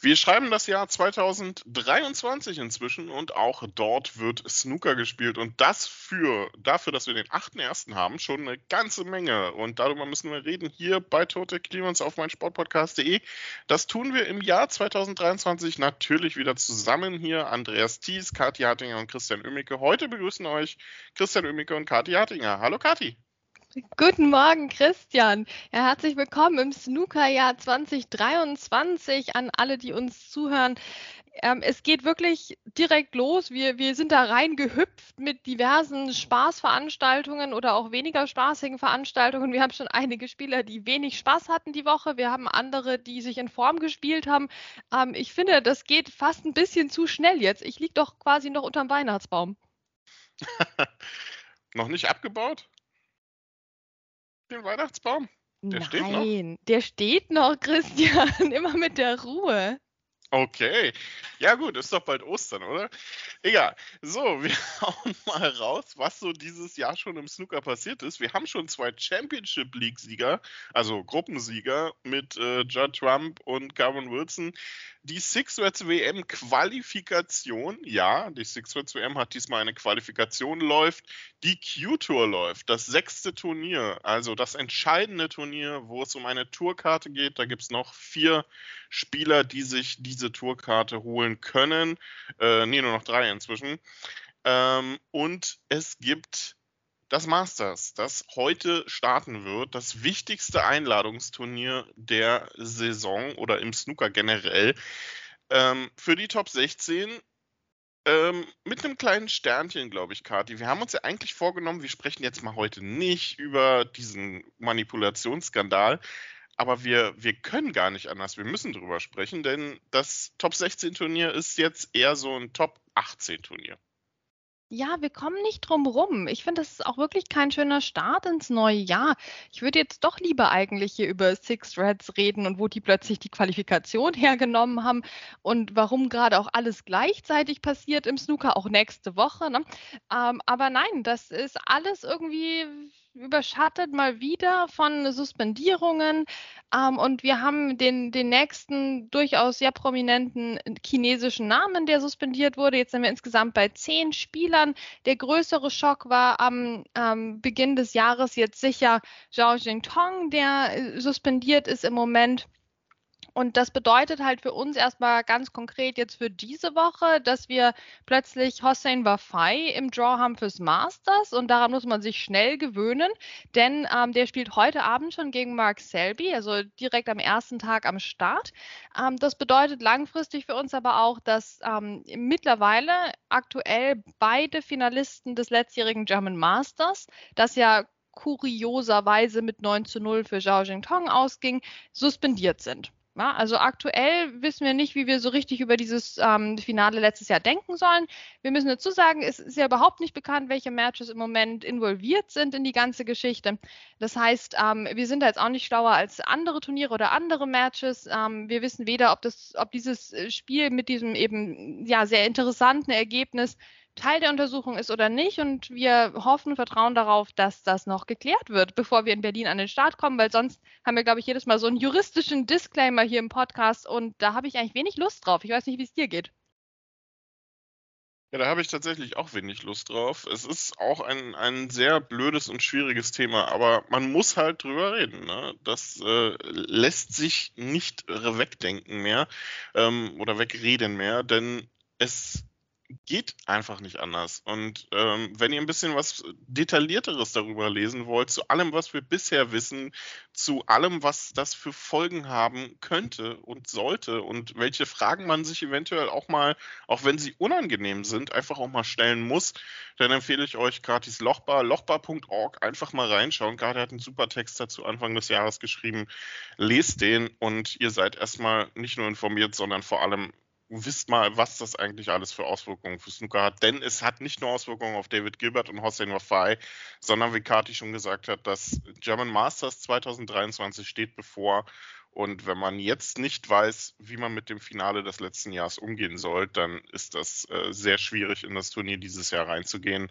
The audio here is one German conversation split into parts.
Wir schreiben das Jahr 2023 inzwischen und auch dort wird Snooker gespielt und das für dafür, dass wir den 8.1. haben, schon eine ganze Menge und darüber müssen wir reden hier bei Total Clearance auf meinsportpodcast.de. Das tun wir im Jahr 2023 natürlich wieder zusammen hier. Andreas Thies, Kathi Hartinger und Christian Oemmicke. Heute begrüßen euch Christian Oemmicke und Kathi Hartinger. Hallo Kathi. Guten Morgen, Christian. Ja, herzlich willkommen im Snookerjahr 2023 an alle, die uns zuhören. Ähm, es geht wirklich direkt los. Wir, wir sind da reingehüpft mit diversen Spaßveranstaltungen oder auch weniger spaßigen Veranstaltungen. Wir haben schon einige Spieler, die wenig Spaß hatten die Woche. Wir haben andere, die sich in Form gespielt haben. Ähm, ich finde, das geht fast ein bisschen zu schnell jetzt. Ich liege doch quasi noch unterm Weihnachtsbaum. noch nicht abgebaut? Den Weihnachtsbaum? Der Nein, steht der steht noch, Christian. Immer mit der Ruhe. Okay. Ja, gut, ist doch bald Ostern, oder? Egal. So, wir hauen mal raus, was so dieses Jahr schon im Snooker passiert ist. Wir haben schon zwei Championship League-Sieger, also Gruppensieger mit äh, Judd Trump und Cameron Wilson. Die Six Reds WM Qualifikation, ja, die Six Reds WM hat diesmal eine Qualifikation läuft. Die Q-Tour läuft, das sechste Turnier, also das entscheidende Turnier, wo es um eine Tourkarte geht. Da gibt es noch vier Spieler, die sich diese Tourkarte holen können. Äh, nee, nur noch drei inzwischen. Ähm, und es gibt das Masters, das heute starten wird, das wichtigste Einladungsturnier der Saison oder im Snooker generell. Ähm, für die Top 16 ähm, mit einem kleinen Sternchen, glaube ich, Kati. Wir haben uns ja eigentlich vorgenommen, wir sprechen jetzt mal heute nicht über diesen Manipulationsskandal, aber wir, wir können gar nicht anders. Wir müssen drüber sprechen, denn das Top 16 Turnier ist jetzt eher so ein Top 18 Turnier. Ja, wir kommen nicht drum rum. Ich finde, das ist auch wirklich kein schöner Start ins neue Jahr. Ich würde jetzt doch lieber eigentlich hier über Six Reds reden und wo die plötzlich die Qualifikation hergenommen haben und warum gerade auch alles gleichzeitig passiert im Snooker, auch nächste Woche. Ne? Ähm, aber nein, das ist alles irgendwie überschattet mal wieder von Suspendierungen. Ähm, und wir haben den, den nächsten durchaus sehr prominenten chinesischen Namen, der suspendiert wurde. Jetzt sind wir insgesamt bei zehn Spielern. Der größere Schock war am ähm, Beginn des Jahres jetzt sicher Zhao Jingtong, der äh, suspendiert ist im Moment. Und das bedeutet halt für uns erstmal ganz konkret jetzt für diese Woche, dass wir plötzlich Hossein Wafai im Draw haben fürs Masters und daran muss man sich schnell gewöhnen, denn ähm, der spielt heute Abend schon gegen Mark Selby, also direkt am ersten Tag am Start. Ähm, das bedeutet langfristig für uns aber auch, dass ähm, mittlerweile aktuell beide Finalisten des letztjährigen German Masters, das ja kurioserweise mit 9 zu 0 für Zhao Jingtong ausging, suspendiert sind. Ja, also aktuell wissen wir nicht, wie wir so richtig über dieses ähm, Finale letztes Jahr denken sollen. Wir müssen dazu sagen, es ist ja überhaupt nicht bekannt, welche Matches im Moment involviert sind in die ganze Geschichte. Das heißt, ähm, wir sind da jetzt auch nicht schlauer als andere Turniere oder andere Matches. Ähm, wir wissen weder, ob, das, ob dieses äh, Spiel mit diesem eben ja sehr interessanten Ergebnis Teil der Untersuchung ist oder nicht. Und wir hoffen und vertrauen darauf, dass das noch geklärt wird, bevor wir in Berlin an den Start kommen, weil sonst haben wir, glaube ich, jedes Mal so einen juristischen Disclaimer hier im Podcast und da habe ich eigentlich wenig Lust drauf. Ich weiß nicht, wie es dir geht. Ja, da habe ich tatsächlich auch wenig Lust drauf. Es ist auch ein, ein sehr blödes und schwieriges Thema, aber man muss halt drüber reden. Ne? Das äh, lässt sich nicht wegdenken mehr ähm, oder wegreden mehr, denn es geht einfach nicht anders. Und ähm, wenn ihr ein bisschen was Detaillierteres darüber lesen wollt, zu allem, was wir bisher wissen, zu allem, was das für Folgen haben könnte und sollte und welche Fragen man sich eventuell auch mal, auch wenn sie unangenehm sind, einfach auch mal stellen muss, dann empfehle ich euch gratis Lochbar, lochbar.org, einfach mal reinschauen. Gerade hat einen super Text dazu Anfang des Jahres geschrieben. Lest den und ihr seid erstmal nicht nur informiert, sondern vor allem wisst mal, was das eigentlich alles für Auswirkungen für Snooker hat. Denn es hat nicht nur Auswirkungen auf David Gilbert und Hossein Wafai, sondern wie Kati schon gesagt hat, das German Masters 2023 steht bevor Und wenn man jetzt nicht weiß, wie man mit dem Finale des letzten Jahres umgehen soll, dann ist das äh, sehr schwierig, in das Turnier dieses Jahr reinzugehen.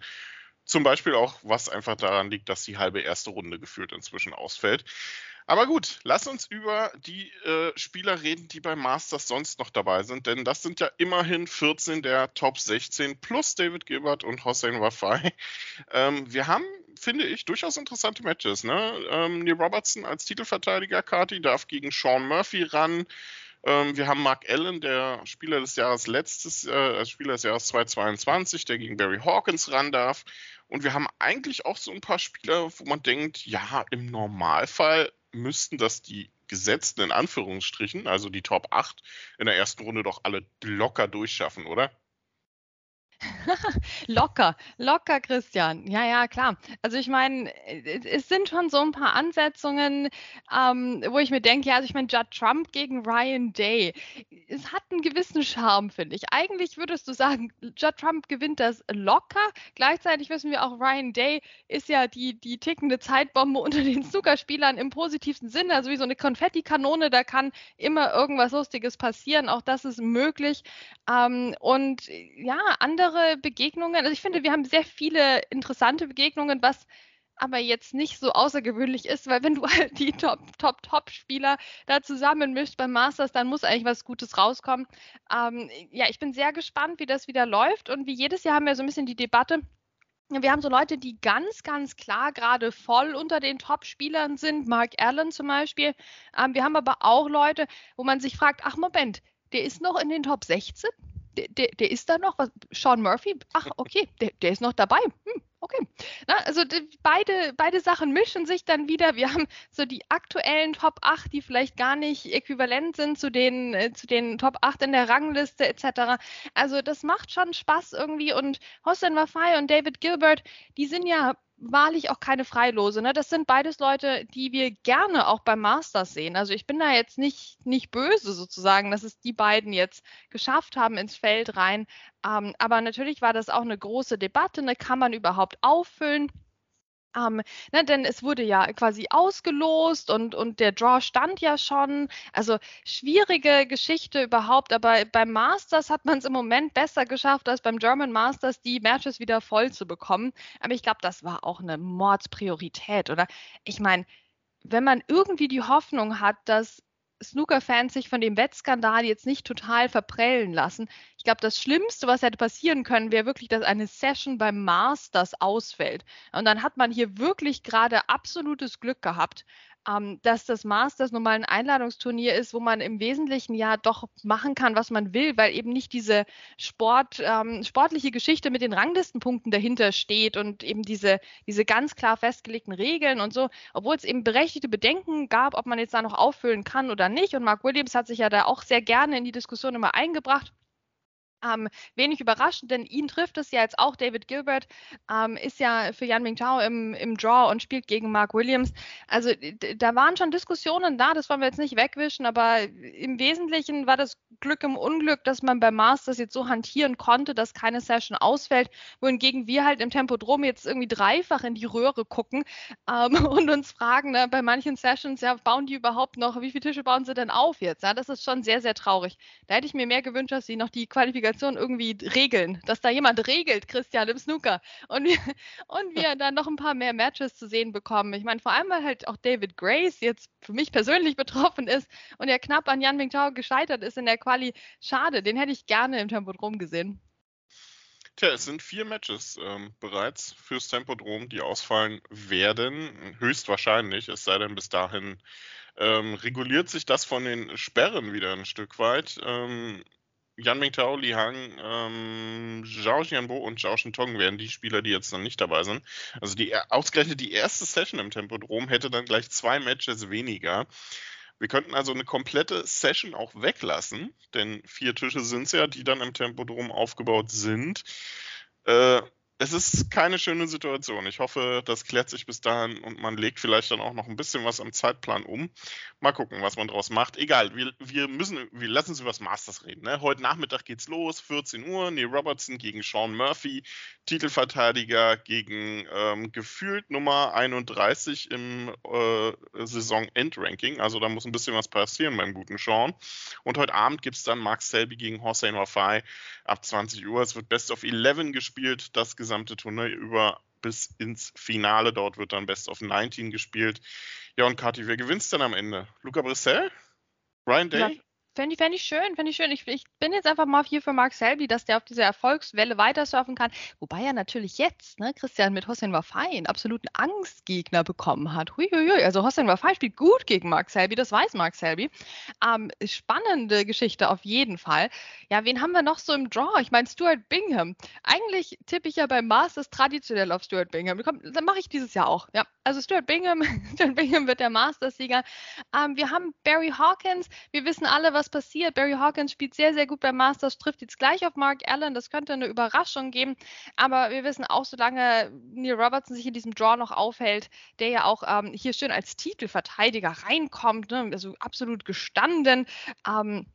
Zum Beispiel auch, was einfach daran liegt, dass die halbe erste Runde gefühlt inzwischen ausfällt. Aber gut, lass uns über die äh, Spieler reden, die beim Masters sonst noch dabei sind, denn das sind ja immerhin 14 der Top 16 plus David Gilbert und Hossein Wafai. Ähm, wir haben, finde ich, durchaus interessante Matches. Ne? Ähm, Neil Robertson als Titelverteidiger, Kati, darf gegen Sean Murphy ran. Ähm, wir haben Mark Allen, der Spieler des Jahres letztes, äh, Spieler des Jahres 2022, der gegen Barry Hawkins ran darf. Und wir haben eigentlich auch so ein paar Spieler, wo man denkt, ja, im Normalfall müssten das die gesetzten in Anführungsstrichen, also die Top 8 in der ersten Runde doch alle locker durchschaffen, oder? locker, locker, Christian. Ja, ja, klar. Also ich meine, äh, es sind schon so ein paar Ansetzungen, ähm, wo ich mir denke, ja, also ich meine, Judd Trump gegen Ryan Day, es hat einen gewissen Charme, finde ich. Eigentlich würdest du sagen, Judd Trump gewinnt das locker. Gleichzeitig wissen wir auch, Ryan Day ist ja die, die tickende Zeitbombe unter den Snookerspielern im positivsten Sinne, also wie so eine Konfettikanone, da kann immer irgendwas Lustiges passieren. Auch das ist möglich. Ähm, und ja, andere andere Begegnungen. Also ich finde, wir haben sehr viele interessante Begegnungen, was aber jetzt nicht so außergewöhnlich ist, weil wenn du halt die Top, Top, Top-Spieler da zusammenmischst beim Masters, dann muss eigentlich was Gutes rauskommen. Ähm, ja, ich bin sehr gespannt, wie das wieder läuft und wie jedes Jahr haben wir so ein bisschen die Debatte, wir haben so Leute, die ganz, ganz klar gerade voll unter den Top-Spielern sind, Mark Allen zum Beispiel. Ähm, wir haben aber auch Leute, wo man sich fragt, ach Moment, der ist noch in den Top 16? Der, der, ist da noch, was, Sean Murphy, ach, okay, der, der ist noch dabei. Hm, okay. Na, also die, beide, beide Sachen mischen sich dann wieder. Wir haben so die aktuellen Top 8, die vielleicht gar nicht äquivalent sind zu den, äh, zu den Top 8 in der Rangliste etc. Also das macht schon Spaß irgendwie. Und Hossein Wafai und David Gilbert, die sind ja wahrlich auch keine Freilose. Ne? Das sind beides Leute, die wir gerne auch beim Masters sehen. Also ich bin da jetzt nicht, nicht böse sozusagen, dass es die beiden jetzt geschafft haben ins Feld rein. Ähm, aber natürlich war das auch eine große Debatte. Ne? Kann man überhaupt auffüllen? Ähm, ne, denn es wurde ja quasi ausgelost und, und der Draw stand ja schon. Also schwierige Geschichte überhaupt, aber beim Masters hat man es im Moment besser geschafft, als beim German Masters die Matches wieder voll zu bekommen. Aber ich glaube, das war auch eine Mordspriorität, oder? Ich meine, wenn man irgendwie die Hoffnung hat, dass Snooker-Fans sich von dem Wettskandal jetzt nicht total verprellen lassen. Ich glaube, das Schlimmste, was hätte passieren können, wäre wirklich, dass eine Session beim Masters ausfällt. Und dann hat man hier wirklich gerade absolutes Glück gehabt, ähm, dass das Masters nun mal ein Einladungsturnier ist, wo man im Wesentlichen ja doch machen kann, was man will, weil eben nicht diese Sport, ähm, sportliche Geschichte mit den Ranglistenpunkten dahinter steht und eben diese, diese ganz klar festgelegten Regeln und so, obwohl es eben berechtigte Bedenken gab, ob man jetzt da noch auffüllen kann oder nicht. Und Mark Williams hat sich ja da auch sehr gerne in die Diskussion immer eingebracht. Ähm, wenig überraschend, denn ihn trifft es ja jetzt auch. David Gilbert ähm, ist ja für Yan Mingtao im, im Draw und spielt gegen Mark Williams. Also da waren schon Diskussionen da, das wollen wir jetzt nicht wegwischen, aber im Wesentlichen war das Glück im Unglück, dass man beim Masters jetzt so hantieren konnte, dass keine Session ausfällt, wohingegen wir halt im Tempodrom jetzt irgendwie dreifach in die Röhre gucken ähm, und uns fragen, ne, bei manchen Sessions, ja, bauen die überhaupt noch, wie viele Tische bauen sie denn auf jetzt? Ja, das ist schon sehr, sehr traurig. Da hätte ich mir mehr gewünscht, dass sie noch die Qualifikation Qualifikation irgendwie regeln, dass da jemand regelt, Christian im Snooker. Und wir, und wir dann noch ein paar mehr Matches zu sehen bekommen. Ich meine, vor allem, weil halt auch David Grace jetzt für mich persönlich betroffen ist und er knapp an Jan Mingtao gescheitert ist in der Quali. Schade, den hätte ich gerne im Tempodrom gesehen. Tja, es sind vier Matches ähm, bereits fürs Tempodrom, die ausfallen werden. Höchstwahrscheinlich, es sei denn bis dahin ähm, reguliert sich das von den Sperren wieder ein Stück weit. Ähm, Yan Mingtao, Li Hang, ähm, Zhao Jianbo und Zhao Shintong wären die Spieler, die jetzt noch nicht dabei sind. Also die ausgerechnet die erste Session im Tempodrom hätte dann gleich zwei Matches weniger. Wir könnten also eine komplette Session auch weglassen, denn vier Tische sind es ja, die dann im Tempodrom aufgebaut sind. Äh, es ist keine schöne Situation. Ich hoffe, das klärt sich bis dahin und man legt vielleicht dann auch noch ein bisschen was am Zeitplan um. Mal gucken, was man daraus macht. Egal, wir, wir müssen, wir lassen uns über das Masters reden. Ne? Heute Nachmittag geht's los, 14 Uhr, Neil Robertson gegen Sean Murphy. Titelverteidiger gegen ähm, gefühlt Nummer 31 im äh, Saison-Endranking. Also da muss ein bisschen was passieren beim guten Sean. Und heute Abend gibt es dann Mark Selby gegen Hossein Wafai ab 20 Uhr. Es wird Best of 11 gespielt, das gesamte Turnier über bis ins Finale. Dort wird dann Best of 19 gespielt. Ja, und Kathi, wer gewinnt denn am Ende? Luca Brissell? Ryan Day? Fände ich, fänd ich schön, fände ich schön. Ich, ich, bin jetzt einfach mal hier für Mark Selby, dass der auf dieser Erfolgswelle weiter surfen kann. Wobei er natürlich jetzt, ne, Christian, mit Hossein Wafai einen absoluten Angstgegner bekommen hat. Huiuiui. Also Hossein Wafai spielt gut gegen Mark Selby, das weiß Mark Selby. Ähm, spannende Geschichte auf jeden Fall. Ja, wen haben wir noch so im Draw? Ich meine, Stuart Bingham. Eigentlich tippe ich ja beim Masters traditionell auf Stuart Bingham. Komm, dann mache ich dieses Jahr auch. Ja, also Stuart Bingham, Stuart Bingham wird der Masters-Sieger. Ähm, wir haben Barry Hawkins. Wir wissen alle, was was passiert. Barry Hawkins spielt sehr, sehr gut beim Masters, trifft jetzt gleich auf Mark Allen. Das könnte eine Überraschung geben. Aber wir wissen auch, solange Neil Robertson sich in diesem Draw noch aufhält, der ja auch ähm, hier schön als Titelverteidiger reinkommt, ne? also absolut gestanden. Ähm,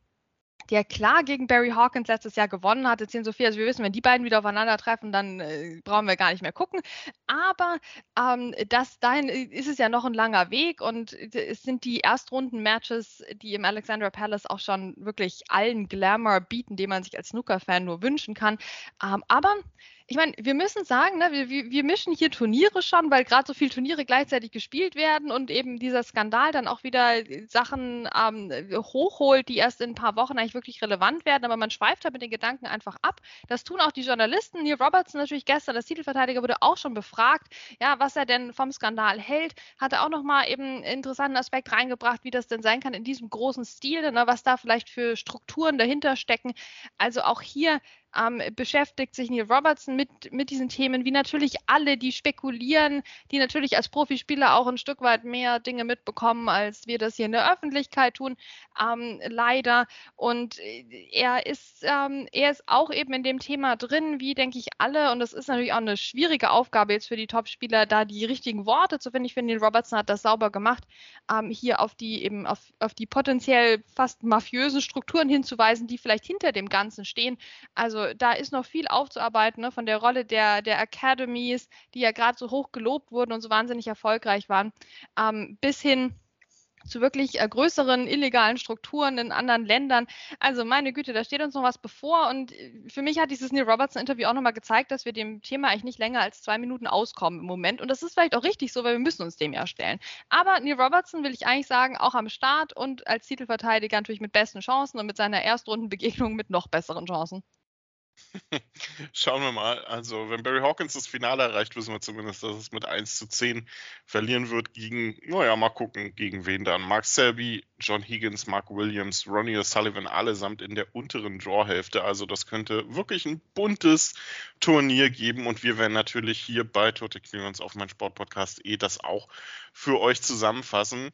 der klar gegen Barry Hawkins letztes Jahr gewonnen hat. Jetzt Sophie, also wir wissen, wenn die beiden wieder aufeinandertreffen, dann äh, brauchen wir gar nicht mehr gucken. Aber ähm, das, dahin ist es ja noch ein langer Weg und es sind die Erstrunden-Matches, die im Alexandra Palace auch schon wirklich allen Glamour bieten, den man sich als Snooker-Fan nur wünschen kann. Ähm, aber ich meine, wir müssen sagen, ne, wir, wir mischen hier Turniere schon, weil gerade so viele Turniere gleichzeitig gespielt werden und eben dieser Skandal dann auch wieder Sachen ähm, hochholt, die erst in ein paar Wochen eigentlich wirklich relevant werden. Aber man schweift halt mit den Gedanken einfach ab. Das tun auch die Journalisten. Neil Robertson natürlich gestern, das Titelverteidiger, wurde auch schon befragt, ja, was er denn vom Skandal hält. Hat er auch nochmal eben einen interessanten Aspekt reingebracht, wie das denn sein kann in diesem großen Stil, ne, was da vielleicht für Strukturen dahinter stecken. Also auch hier ähm, beschäftigt sich Neil Robertson mit, mit diesen Themen, wie natürlich alle, die spekulieren, die natürlich als Profispieler auch ein Stück weit mehr Dinge mitbekommen, als wir das hier in der Öffentlichkeit tun, ähm, leider. Und er ist, ähm, er ist auch eben in dem Thema drin, wie denke ich alle. Und das ist natürlich auch eine schwierige Aufgabe jetzt für die Topspieler, da die richtigen Worte zu finden. Ich finde, Neil Robertson hat das sauber gemacht, ähm, hier auf die eben auf, auf die potenziell fast mafiösen Strukturen hinzuweisen, die vielleicht hinter dem Ganzen stehen. Also da ist noch viel aufzuarbeiten ne, von der Rolle der, der Academies, die ja gerade so hoch gelobt wurden und so wahnsinnig erfolgreich waren, ähm, bis hin zu wirklich äh, größeren illegalen Strukturen in anderen Ländern. Also meine Güte, da steht uns noch was bevor. Und äh, für mich hat dieses Neil Robertson-Interview auch nochmal gezeigt, dass wir dem Thema eigentlich nicht länger als zwei Minuten auskommen im Moment. Und das ist vielleicht auch richtig so, weil wir müssen uns dem ja stellen. Aber Neil Robertson will ich eigentlich sagen, auch am Start und als Titelverteidiger natürlich mit besten Chancen und mit seiner Erstrundenbegegnung mit noch besseren Chancen. Schauen wir mal. Also, wenn Barry Hawkins das Finale erreicht, wissen wir zumindest, dass es mit 1 zu 10 verlieren wird gegen, naja, mal gucken, gegen wen dann. Mark Selby, John Higgins, Mark Williams, Ronnie O'Sullivan, allesamt in der unteren Drawhälfte. Also, das könnte wirklich ein buntes Turnier geben und wir werden natürlich hier bei Tote Clearance auf mein Sportpodcast eh das auch für euch zusammenfassen.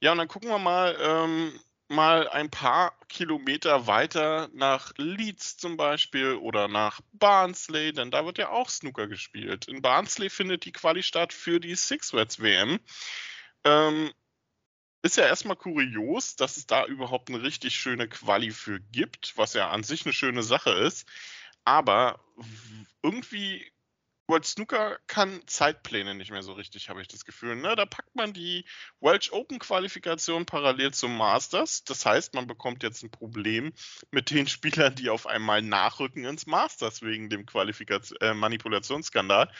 Ja, und dann gucken wir mal, ähm, mal ein paar Kilometer weiter nach Leeds zum Beispiel oder nach Barnsley, denn da wird ja auch Snooker gespielt. In Barnsley findet die Quali statt für die Six Reds WM. Ähm, ist ja erstmal kurios, dass es da überhaupt eine richtig schöne Quali für gibt, was ja an sich eine schöne Sache ist. Aber irgendwie World Snooker kann Zeitpläne nicht mehr so richtig, habe ich das Gefühl. Ne? Da packt man die Welsh Open Qualifikation parallel zum Masters. Das heißt, man bekommt jetzt ein Problem mit den Spielern, die auf einmal nachrücken ins Masters wegen dem Qualifikation, äh, Manipulationsskandal.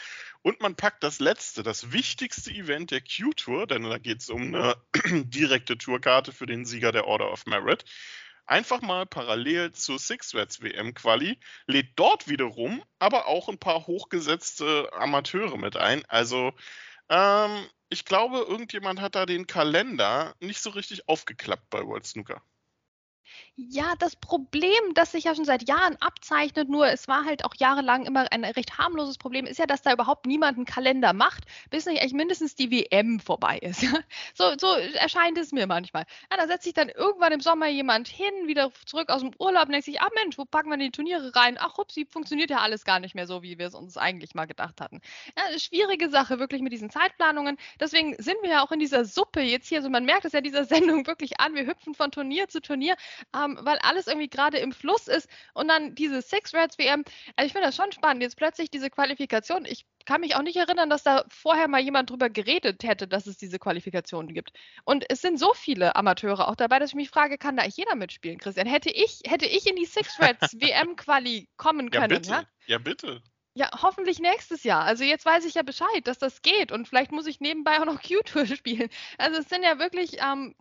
Und man packt das letzte, das wichtigste Event der Q-Tour, denn da geht es um eine direkte Tourkarte für den Sieger der Order of Merit einfach mal parallel zur Six WM Quali, lädt dort wiederum aber auch ein paar hochgesetzte Amateure mit ein. Also ähm, ich glaube, irgendjemand hat da den Kalender nicht so richtig aufgeklappt bei World Snooker. Ja, das Problem, das sich ja schon seit Jahren abzeichnet, nur es war halt auch jahrelang immer ein recht harmloses Problem, ist ja, dass da überhaupt niemand einen Kalender macht, bis nicht eigentlich mindestens die WM vorbei ist. So, so erscheint es mir manchmal. Ja, da setzt sich dann irgendwann im Sommer jemand hin, wieder zurück aus dem Urlaub und denkt sich, ach Mensch, wo packen wir die Turniere rein? Ach, hupsi, funktioniert ja alles gar nicht mehr so, wie wir es uns eigentlich mal gedacht hatten. Ja, schwierige Sache wirklich mit diesen Zeitplanungen. Deswegen sind wir ja auch in dieser Suppe jetzt hier. Also man merkt es ja dieser Sendung wirklich an. Wir hüpfen von Turnier zu Turnier ähm, weil alles irgendwie gerade im Fluss ist und dann diese Six Reds WM. Also ich finde das schon spannend. Jetzt plötzlich diese Qualifikation. Ich kann mich auch nicht erinnern, dass da vorher mal jemand drüber geredet hätte, dass es diese Qualifikation gibt. Und es sind so viele Amateure auch dabei, dass ich mich frage, kann da jeder mitspielen, Christian? Hätte ich, hätte ich in die Six Reds WM-Quali kommen können? Ja, bitte. Ja? ja, bitte. Ja, hoffentlich nächstes Jahr. Also jetzt weiß ich ja Bescheid, dass das geht und vielleicht muss ich nebenbei auch noch Q-Tour spielen. Also es sind ja wirklich ähm,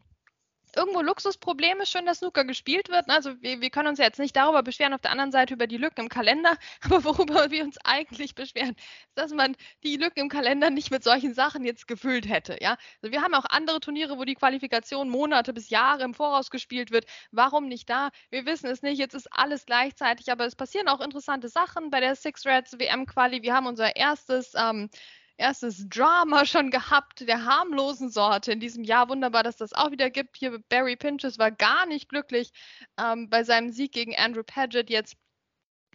irgendwo Luxusprobleme, schön, dass Snooker gespielt wird. Also wir, wir, können uns ja jetzt nicht darüber beschweren, auf der anderen Seite über die Lücken im Kalender, aber worüber wir uns eigentlich beschweren, ist, dass man die Lücken im Kalender nicht mit solchen Sachen jetzt gefüllt hätte. Ja? Also wir haben auch andere Turniere, wo die Qualifikation Monate bis Jahre im Voraus gespielt wird. Warum nicht da? Wir wissen es nicht. Jetzt ist alles gleichzeitig, aber es passieren auch interessante Sachen bei der Six Reds WM-Quali. Wir haben unser erstes ähm, erstes Drama schon gehabt, der harmlosen Sorte in diesem Jahr. Wunderbar, dass das auch wieder gibt. Hier Barry Pinches war gar nicht glücklich ähm, bei seinem Sieg gegen Andrew Paget. Jetzt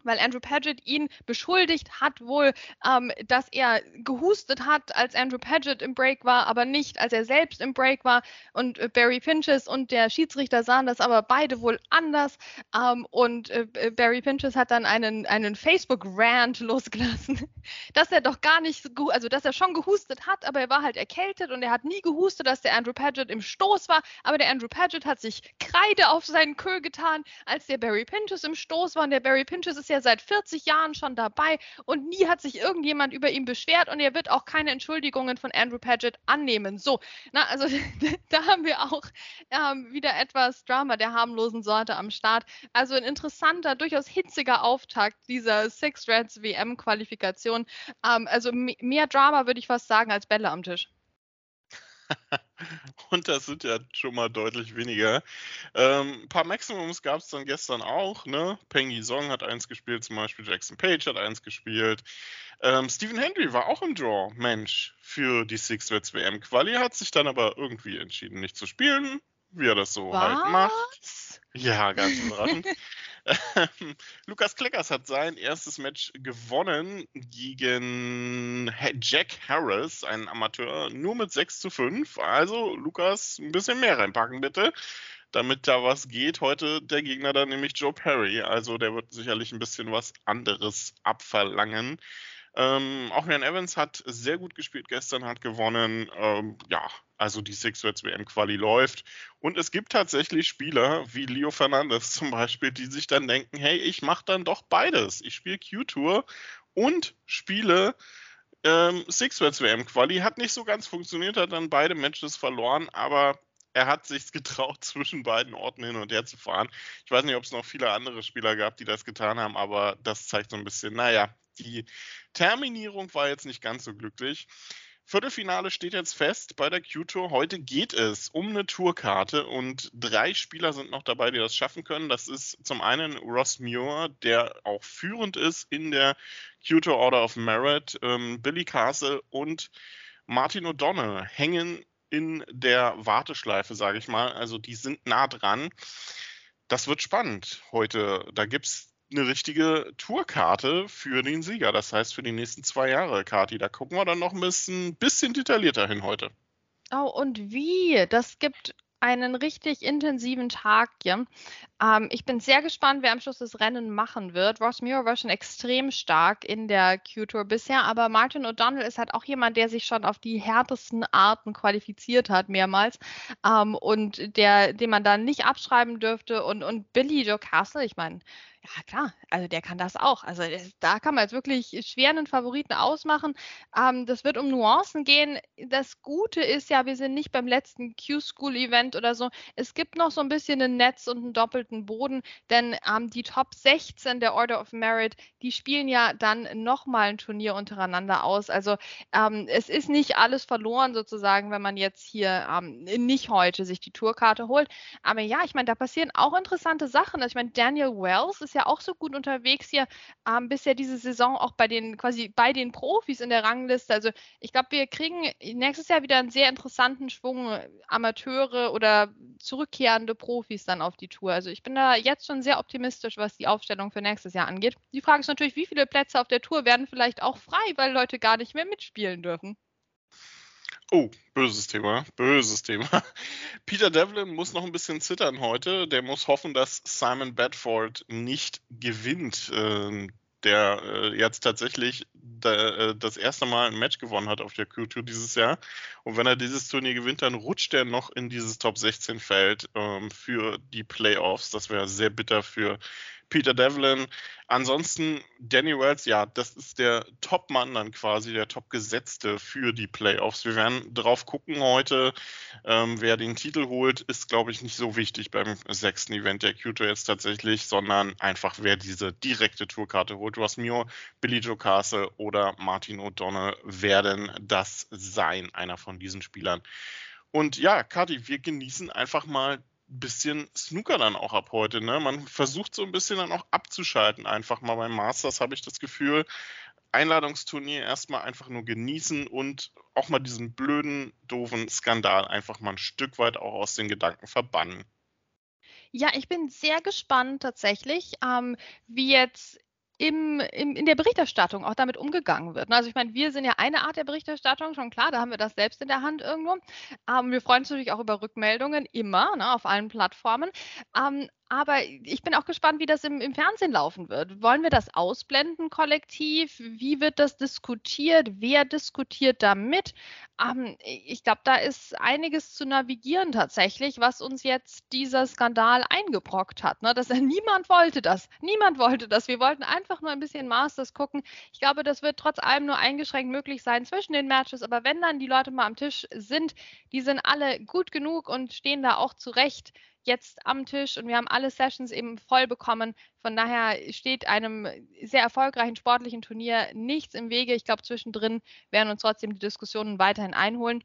weil Andrew Paget ihn beschuldigt hat wohl, ähm, dass er gehustet hat, als Andrew Paget im Break war, aber nicht, als er selbst im Break war. Und äh, Barry Pinches und der Schiedsrichter sahen das aber beide wohl anders. Ähm, und äh, Barry Pinches hat dann einen, einen Facebook-Rant losgelassen, dass er doch gar nicht, also dass er schon gehustet hat, aber er war halt erkältet und er hat nie gehustet, dass der Andrew Paget im Stoß war. Aber der Andrew Paget hat sich Kreide auf seinen Kö getan, als der Barry Pinches im Stoß war. Und der Barry Pinches ist ist ja seit 40 Jahren schon dabei und nie hat sich irgendjemand über ihn beschwert und er wird auch keine Entschuldigungen von Andrew Paget annehmen. So, na, also da haben wir auch ähm, wieder etwas Drama der harmlosen Sorte am Start. Also ein interessanter, durchaus hitziger Auftakt dieser Six Reds WM-Qualifikation. Ähm, also mehr Drama würde ich fast sagen als Bälle am Tisch. Und das sind ja schon mal deutlich weniger. Ähm, ein paar Maximums gab es dann gestern auch. Ne? Pengi Song hat eins gespielt, zum Beispiel Jackson Page hat eins gespielt. Ähm, Stephen Hendry war auch im Draw, Mensch, für die Six Reds WM Quali, hat sich dann aber irgendwie entschieden, nicht zu spielen, wie er das so Was? halt macht. Ja, ganz überraschend. Lukas Kleckers hat sein erstes Match gewonnen gegen Jack Harris, ein Amateur, nur mit 6 zu 5. Also, Lukas, ein bisschen mehr reinpacken, bitte damit da was geht. Heute der Gegner dann nämlich Joe Perry. Also der wird sicherlich ein bisschen was anderes abverlangen. Ähm, auch Jan Evans hat sehr gut gespielt gestern, hat gewonnen. Ähm, ja, also die Six Reds WM Quali läuft. Und es gibt tatsächlich Spieler wie Leo Fernandez zum Beispiel, die sich dann denken, hey, ich mache dann doch beides. Ich spiele Q-Tour und spiele ähm, Six Reds WM Quali. Hat nicht so ganz funktioniert, hat dann beide Matches verloren, aber er hat sich getraut, zwischen beiden Orten hin und her zu fahren. Ich weiß nicht, ob es noch viele andere Spieler gab, die das getan haben, aber das zeigt so ein bisschen, naja, die Terminierung war jetzt nicht ganz so glücklich. Viertelfinale steht jetzt fest bei der Q-Tour. Heute geht es um eine Tourkarte und drei Spieler sind noch dabei, die das schaffen können. Das ist zum einen Ross Muir, der auch führend ist in der Q-Tour Order of Merit. Ähm, Billy Castle und Martin O'Donnell hängen in der Warteschleife, sage ich mal. Also die sind nah dran. Das wird spannend heute. Da gibt es eine richtige Tourkarte für den Sieger. Das heißt für die nächsten zwei Jahre, Kati. Da gucken wir dann noch ein bisschen, bisschen detaillierter hin heute. Oh, und wie? Das gibt einen richtig intensiven Tag hier. Ähm, ich bin sehr gespannt, wer am Schluss das Rennen machen wird. Ross Muir war schon extrem stark in der Q-Tour bisher, aber Martin O'Donnell ist halt auch jemand, der sich schon auf die härtesten Arten qualifiziert hat, mehrmals. Ähm, und der, den man da nicht abschreiben dürfte. Und, und Billy Joe Castle, ich meine, ja, klar, also der kann das auch. Also da kann man jetzt wirklich schwer einen Favoriten ausmachen. Ähm, das wird um Nuancen gehen. Das Gute ist ja, wir sind nicht beim letzten Q-School-Event oder so. Es gibt noch so ein bisschen ein Netz und einen doppelten Boden, denn ähm, die Top 16 der Order of Merit, die spielen ja dann nochmal ein Turnier untereinander aus. Also ähm, es ist nicht alles verloren sozusagen, wenn man jetzt hier ähm, nicht heute sich die Tourkarte holt. Aber ja, ich meine, da passieren auch interessante Sachen. Also ich meine, Daniel Wells ist ist ja auch so gut unterwegs hier ähm, bisher diese Saison auch bei den quasi bei den Profis in der Rangliste. Also ich glaube, wir kriegen nächstes Jahr wieder einen sehr interessanten Schwung äh, Amateure oder zurückkehrende Profis dann auf die Tour. Also ich bin da jetzt schon sehr optimistisch, was die Aufstellung für nächstes Jahr angeht. Die Frage ist natürlich, wie viele Plätze auf der Tour werden vielleicht auch frei, weil Leute gar nicht mehr mitspielen dürfen. Oh, böses Thema, böses Thema. Peter Devlin muss noch ein bisschen zittern heute. Der muss hoffen, dass Simon Bedford nicht gewinnt. Ähm, der äh, jetzt tatsächlich da, äh, das erste Mal ein Match gewonnen hat auf der Q2 dieses Jahr. Und wenn er dieses Turnier gewinnt, dann rutscht er noch in dieses Top 16 Feld ähm, für die Playoffs. Das wäre sehr bitter für Peter Devlin. Ansonsten Danny Wells, ja, das ist der Top-Mann dann quasi, der Top-Gesetzte für die Playoffs. Wir werden drauf gucken heute. Ähm, wer den Titel holt, ist, glaube ich, nicht so wichtig beim sechsten Event der Q2 jetzt tatsächlich, sondern einfach, wer diese direkte Tourkarte holt. Ross Muir, Billy Joe Castle oder Martin O'Donnell werden das sein, einer von diesen Spielern. Und ja, Kati, wir genießen einfach mal bisschen Snooker dann auch ab heute. Ne? Man versucht so ein bisschen dann auch abzuschalten, einfach mal beim Masters, habe ich das Gefühl. Einladungsturnier erstmal einfach nur genießen und auch mal diesen blöden, doofen Skandal einfach mal ein Stück weit auch aus den Gedanken verbannen. Ja, ich bin sehr gespannt tatsächlich, ähm, wie jetzt im, im, in der Berichterstattung auch damit umgegangen wird. Also ich meine, wir sind ja eine Art der Berichterstattung, schon klar, da haben wir das selbst in der Hand irgendwo. Ähm, wir freuen uns natürlich auch über Rückmeldungen, immer, ne, auf allen Plattformen. Ähm, aber ich bin auch gespannt, wie das im, im, Fernsehen laufen wird. Wollen wir das ausblenden kollektiv? Wie wird das diskutiert? Wer diskutiert damit? Ähm, ich glaube, da ist einiges zu navigieren tatsächlich, was uns jetzt dieser Skandal eingebrockt hat. Ne? Dass, niemand wollte das. Niemand wollte das. Wir wollten einfach nur ein bisschen Masters gucken. Ich glaube, das wird trotz allem nur eingeschränkt möglich sein zwischen den Matches. Aber wenn dann die Leute mal am Tisch sind, die sind alle gut genug und stehen da auch zurecht jetzt am Tisch und wir haben alle Sessions eben voll bekommen. Von daher steht einem sehr erfolgreichen sportlichen Turnier nichts im Wege. Ich glaube, zwischendrin werden uns trotzdem die Diskussionen weiterhin einholen.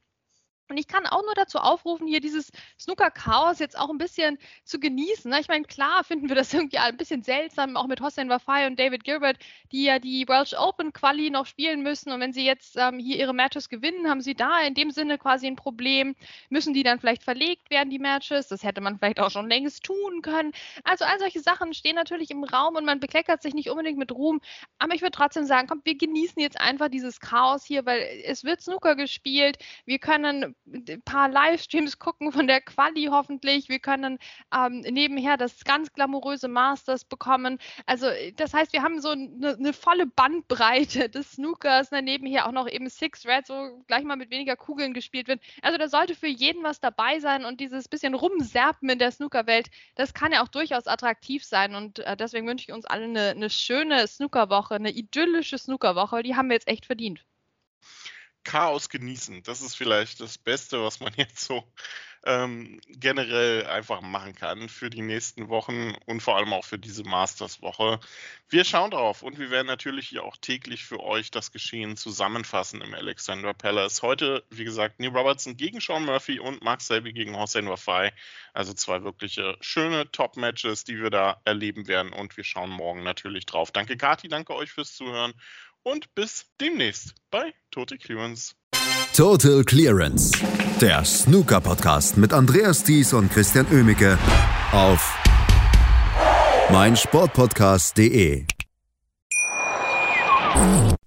Und ich kann auch nur dazu aufrufen, hier dieses Snooker-Chaos jetzt auch ein bisschen zu genießen. Ne? Ich meine, klar finden wir das irgendwie ein bisschen seltsam, auch mit Hossein Wafai und David Gilbert, die ja die Welsh Open Quali noch spielen müssen. Und wenn sie jetzt ähm, hier ihre Matches gewinnen, haben sie da in dem Sinne quasi ein Problem. Müssen die dann vielleicht verlegt werden, die Matches? Das hätte man vielleicht auch schon längst tun können. Also all solche Sachen stehen natürlich im Raum und man bekleckert sich nicht unbedingt mit Ruhm. Aber ich würde trotzdem sagen, komm, wir genießen jetzt einfach dieses Chaos hier, weil es wird Snooker gespielt. Wir können ein paar Livestreams gucken von der Quali hoffentlich. Wir können ähm, nebenher das ganz glamouröse Masters bekommen. Also das heißt, wir haben so eine, eine volle Bandbreite des Snookers, ne, nebenher auch noch eben Six Red, so gleich mal mit weniger Kugeln gespielt wird. Also da sollte für jeden was dabei sein und dieses bisschen Rumserpen in der Snookerwelt, das kann ja auch durchaus attraktiv sein und äh, deswegen wünsche ich uns alle eine, eine schöne Snookerwoche, eine idyllische Snookerwoche. Die haben wir jetzt echt verdient. Chaos genießen. Das ist vielleicht das Beste, was man jetzt so ähm, generell einfach machen kann für die nächsten Wochen und vor allem auch für diese Masters-Woche. Wir schauen drauf und wir werden natürlich hier auch täglich für euch das Geschehen zusammenfassen im Alexander Palace. Heute, wie gesagt, Neil Robertson gegen Sean Murphy und Mark Selby gegen Hossein Wafai. Also zwei wirkliche schöne Top-Matches, die wir da erleben werden und wir schauen morgen natürlich drauf. Danke Kati, danke euch fürs Zuhören und bis demnächst bei Total Clearance. Total Clearance, der Snooker-Podcast mit Andreas Thies und Christian Ömicke auf meinsportpodcast.de.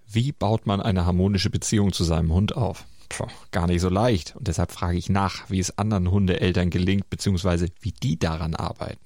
Wie baut man eine harmonische Beziehung zu seinem Hund auf? Puh, gar nicht so leicht. Und deshalb frage ich nach, wie es anderen Hundeeltern gelingt, beziehungsweise wie die daran arbeiten.